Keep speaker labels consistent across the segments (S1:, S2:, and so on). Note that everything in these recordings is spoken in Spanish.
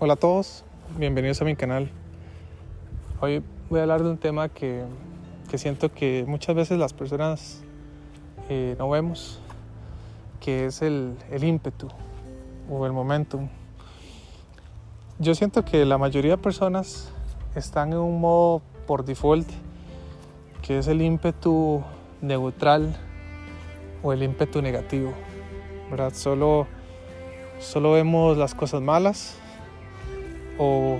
S1: Hola a todos, bienvenidos a mi canal. Hoy voy a hablar de un tema que, que siento que muchas veces las personas eh, no vemos, que es el, el ímpetu o el momentum. Yo siento que la mayoría de personas están en un modo por default, que es el ímpetu neutral o el ímpetu negativo. ¿verdad? Solo, solo vemos las cosas malas o,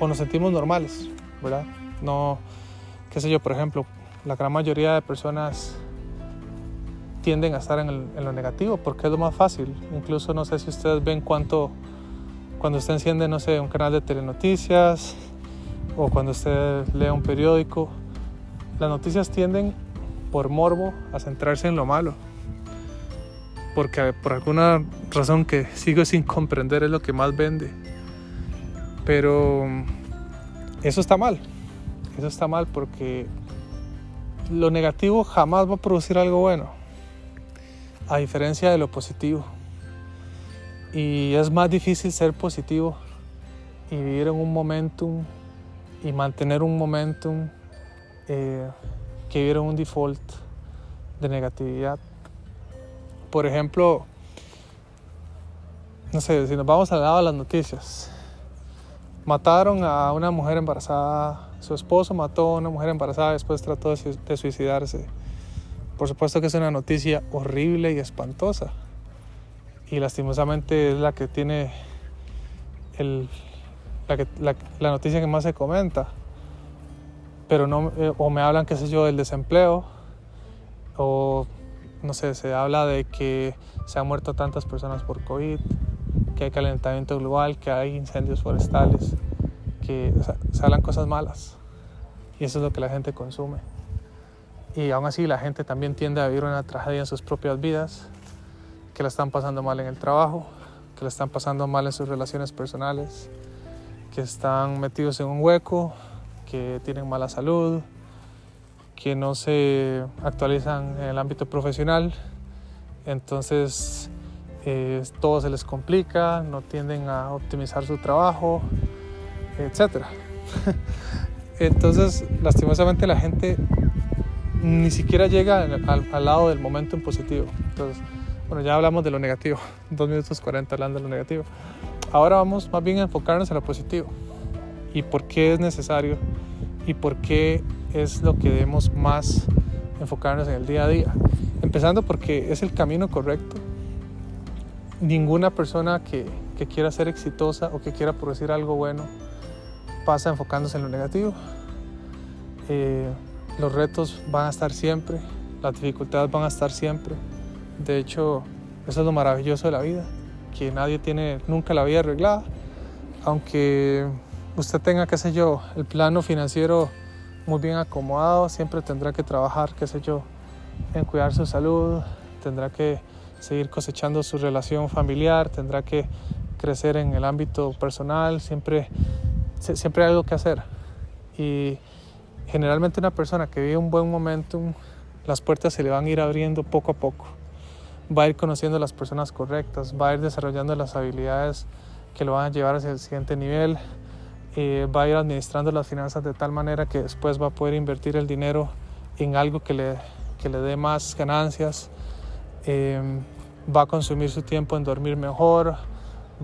S1: nos sentimos normales, ¿verdad? No, qué sé yo, por ejemplo, la gran mayoría de personas tienden a estar en, el, en, lo negativo porque es lo más fácil. Incluso no sé si ustedes ven cuánto, cuando usted enciende, no sé, un canal de telenoticias o cuando usted lee un periódico, las noticias tienden por morbo a centrarse en lo malo. Porque por alguna razón que sigo sin comprender es lo que más vende. Pero eso está mal. Eso está mal porque lo negativo jamás va a producir algo bueno. A diferencia de lo positivo. Y es más difícil ser positivo y vivir en un momentum y mantener un momentum eh, que vivir en un default de negatividad. Por ejemplo, no sé, si nos vamos al lado de las noticias, mataron a una mujer embarazada, su esposo mató a una mujer embarazada, después trató de suicidarse. Por supuesto que es una noticia horrible y espantosa. Y lastimosamente es la que tiene la noticia que más se comenta. Pero no, eh, o me hablan, qué sé yo, del desempleo, o no sé, se habla de que se han muerto tantas personas por COVID, que hay calentamiento global, que hay incendios forestales, que o cosas malas. Y eso es lo que la gente consume. Y aún así la gente también tiende a vivir una tragedia en sus propias vidas, que la están pasando mal en el trabajo, que la están pasando mal en sus relaciones personales, que están metidos en un hueco, que tienen mala salud, que no se actualizan en el ámbito profesional, entonces eh, todo se les complica, no tienden a optimizar su trabajo, etc. entonces, lastimosamente la gente ni siquiera llega al, al, lado del momento en positivo. Entonces, bueno, ya hablamos de lo negativo, 2 minutos 40 hablando de lo negativo. Ahora vamos más bien a enfocarnos en lo positivo y por qué es necesario y por qué es lo que debemos más enfocarnos en el día a día. Empezando porque es el camino correcto. Ninguna persona que, que quiera ser exitosa o que quiera producir algo bueno pasa enfocándose en lo negativo. Eh, los retos van a estar siempre, las dificultades van a estar siempre. De hecho, eso es lo maravilloso de la vida, que nadie tiene nunca la vida arreglada, aunque usted tenga, qué sé yo, el plano financiero muy bien acomodado, siempre tendrá que trabajar, qué sé yo, en cuidar su salud, tendrá que seguir cosechando su relación familiar, tendrá que crecer en el ámbito personal, siempre, siempre hay algo que hacer. Y generalmente una persona que vive un buen momentum, las puertas se le van a ir abriendo poco a poco. Va a ir conociendo a las personas correctas, va a ir desarrollando las habilidades que lo van a llevar hacia el siguiente nivel, va a ir administrando las finanzas de tal manera que después va a poder invertir el dinero en algo que le, que le dé más ganancias, eh, va a consumir su tiempo en dormir mejor,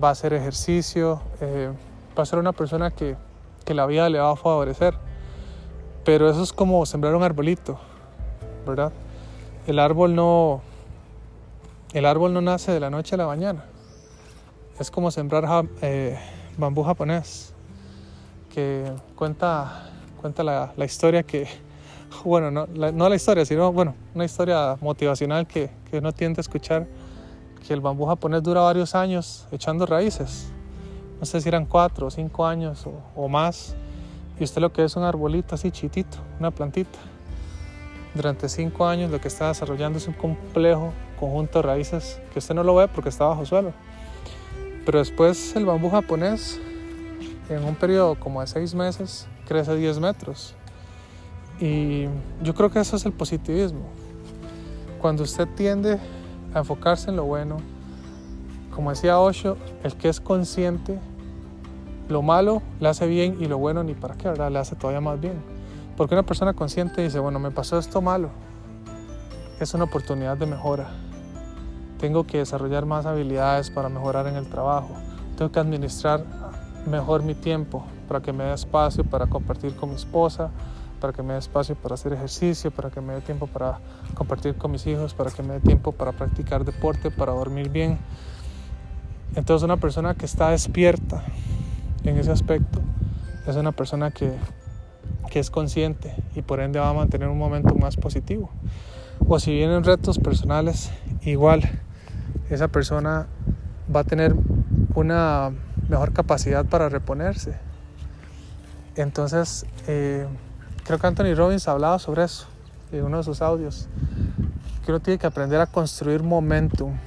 S1: va a hacer ejercicio, eh, va a ser una persona que, que la vida le va a favorecer. Pero eso es como sembrar un arbolito, ¿verdad? El árbol no, el árbol no nace de la noche a la mañana. Es como sembrar eh, bambú japonés que cuenta, cuenta la, la historia que, bueno, no la, la, historia, sino, bueno, una historia motivacional que, que uno tiende a escuchar, que el bambú japonés dura varios años echando raíces. No sé si eran cuatro o cinco años o, o más. Y usted lo que es un arbolito así chitito, una plantita. Durante cinco años lo que está desarrollando es un complejo conjunto de raíces que usted no lo ve porque está bajo suelo. Pero después el bambú japonés en un periodo como de seis meses crece 10 metros. Y yo creo que eso es el positivismo. Cuando usted tiende a enfocarse en lo bueno, como decía Osho, el que es consciente lo malo le hace bien y lo bueno ni para qué, ¿verdad? Le hace todavía más bien. Porque una persona consciente dice, bueno, me pasó esto malo, es una oportunidad de mejora. Tengo que desarrollar más habilidades para mejorar en el trabajo. Tengo que administrar mejor mi tiempo para que me dé espacio para compartir con mi esposa, para que me dé espacio para hacer ejercicio, para que me dé tiempo para compartir con mis hijos, para que me dé tiempo para practicar deporte, para dormir bien. Entonces una persona que está despierta en ese aspecto es una persona que, que es consciente y por ende va a mantener un momento más positivo. O si vienen retos personales, igual esa persona va a tener una mejor capacidad para reponerse. Entonces, eh, Creo que Anthony Robbins hablaba sobre eso en uno de sus audios. Que uno tiene que aprender a construir momentum.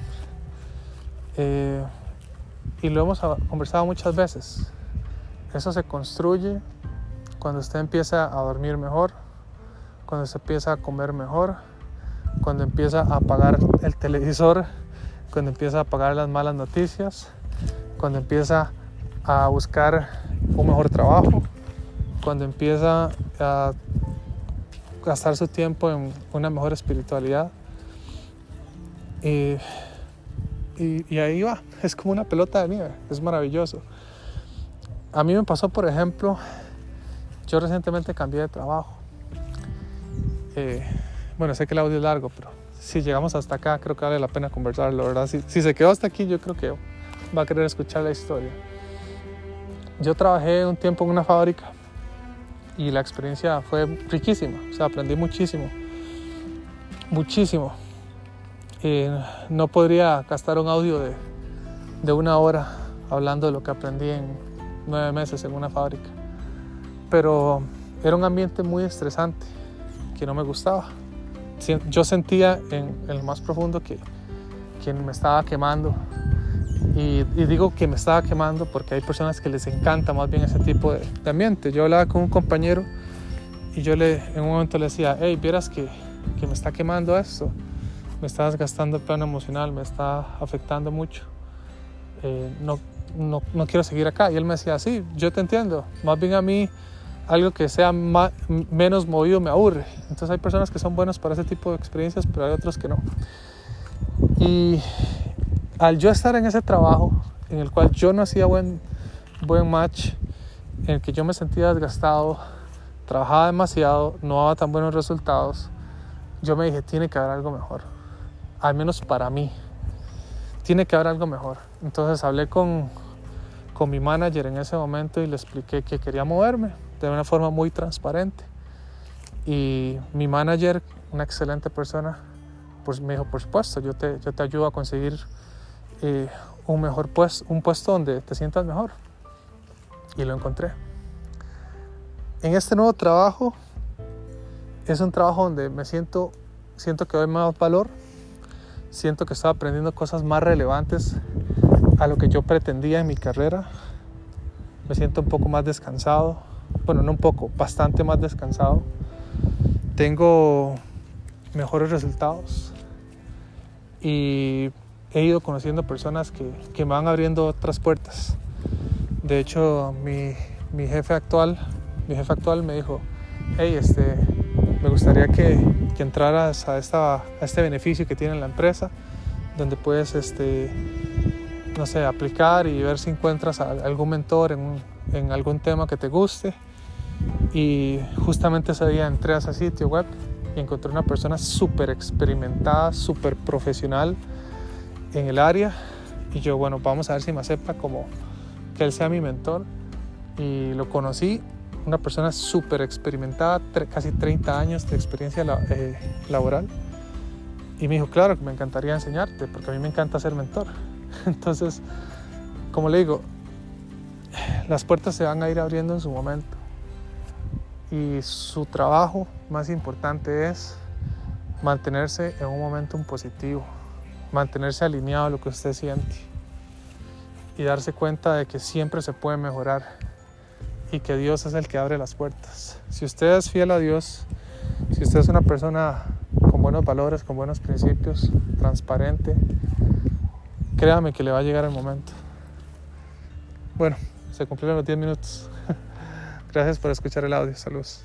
S1: Eh, y lo hemos conversado muchas veces. Eso se construye cuando usted empieza a dormir mejor, cuando se empieza a comer mejor, cuando empieza a apagar el televisor, cuando empieza a apagar las malas noticias, cuando empieza a buscar un mejor trabajo, cuando empieza a gastar su tiempo en una mejor espiritualidad. Y, y, ahí va, es como una pelota de nieve, es maravilloso. A mí me pasó, por ejemplo, yo recientemente cambié de trabajo. Eh, bueno, sé que el audio es largo, pero si llegamos hasta acá, creo que vale la pena conversarlo, ¿verdad? Si, si se quedó hasta aquí, yo creo que va a querer escuchar la historia. Yo trabajé un tiempo en una fábrica y la experiencia fue riquísima, o sea, aprendí muchísimo, muchísimo. Eh, no podría gastar un audio de, de una hora hablando de lo que aprendí en nueve meses en una fábrica, pero era un ambiente muy estresante que no me gustaba. Yo sentía en, en lo más profundo que, que me estaba quemando, y, digo que me estaba quemando porque hay personas que les encanta más bien ese tipo de, ambiente. Yo hablaba con un compañero y yo le, en un momento le decía, hey, vieras que, que me está quemando esto, me está desgastando el plano emocional, me está afectando mucho. Eh, no, no, no, quiero seguir acá. Y él me decía, sí, yo te entiendo. Más bien a mí algo que sea más, menos movido me aburre. Entonces hay personas que son buenas para ese tipo de experiencias, pero hay otros que no. Y, al yo estar en ese trabajo en el cual yo no hacía buen, buen match, en el que yo me sentía desgastado, trabajaba demasiado, no daba tan buenos resultados, yo me dije, tiene que haber algo mejor, al menos para mí, tiene que haber algo mejor. Entonces hablé con, con mi manager en ese momento y le expliqué que quería moverme de una forma muy transparente. Y mi manager, una excelente persona, pues me dijo, por supuesto, yo te, yo te ayudo a conseguir un mejor puesto, un puesto donde te sientas mejor. Y lo encontré. En este nuevo trabajo es un trabajo donde me siento, siento que doy más valor, siento que estoy aprendiendo cosas más relevantes a lo que yo pretendía en mi carrera. Me siento un poco más descansado, bueno, no un poco, bastante más descansado. Tengo mejores resultados y he ido conociendo personas que, que, me van abriendo otras puertas. De hecho, mi, mi, jefe actual, mi jefe actual me dijo, hey, este, me gustaría que, que entraras a, esta, a este beneficio que tiene la empresa, donde puedes, este, no sé, aplicar y ver si encuentras algún mentor en, en algún tema que te guste. Y justamente ese día entré a ese sitio web y encontré una persona súper experimentada, súper profesional, en el área y yo, bueno, vamos a ver si me acepta como que él sea mi mentor. Y lo conocí, una persona súper experimentada, casi 30 años de experiencia eh, laboral. Y me dijo, claro, que me encantaría enseñarte, porque a mí me encanta ser mentor. Entonces, como le digo, las puertas se van a ir abriendo en su momento. Y su trabajo más importante es mantenerse en un momento positivo mantenerse alineado a lo que usted siente y darse cuenta de que siempre se puede mejorar y que Dios es el que abre las puertas. Si usted es fiel a Dios, si usted es una persona con buenos valores, con buenos principios, transparente, créame que le va a llegar el momento. Bueno, se cumplieron los 10 minutos. Gracias por escuchar el audio. Saludos.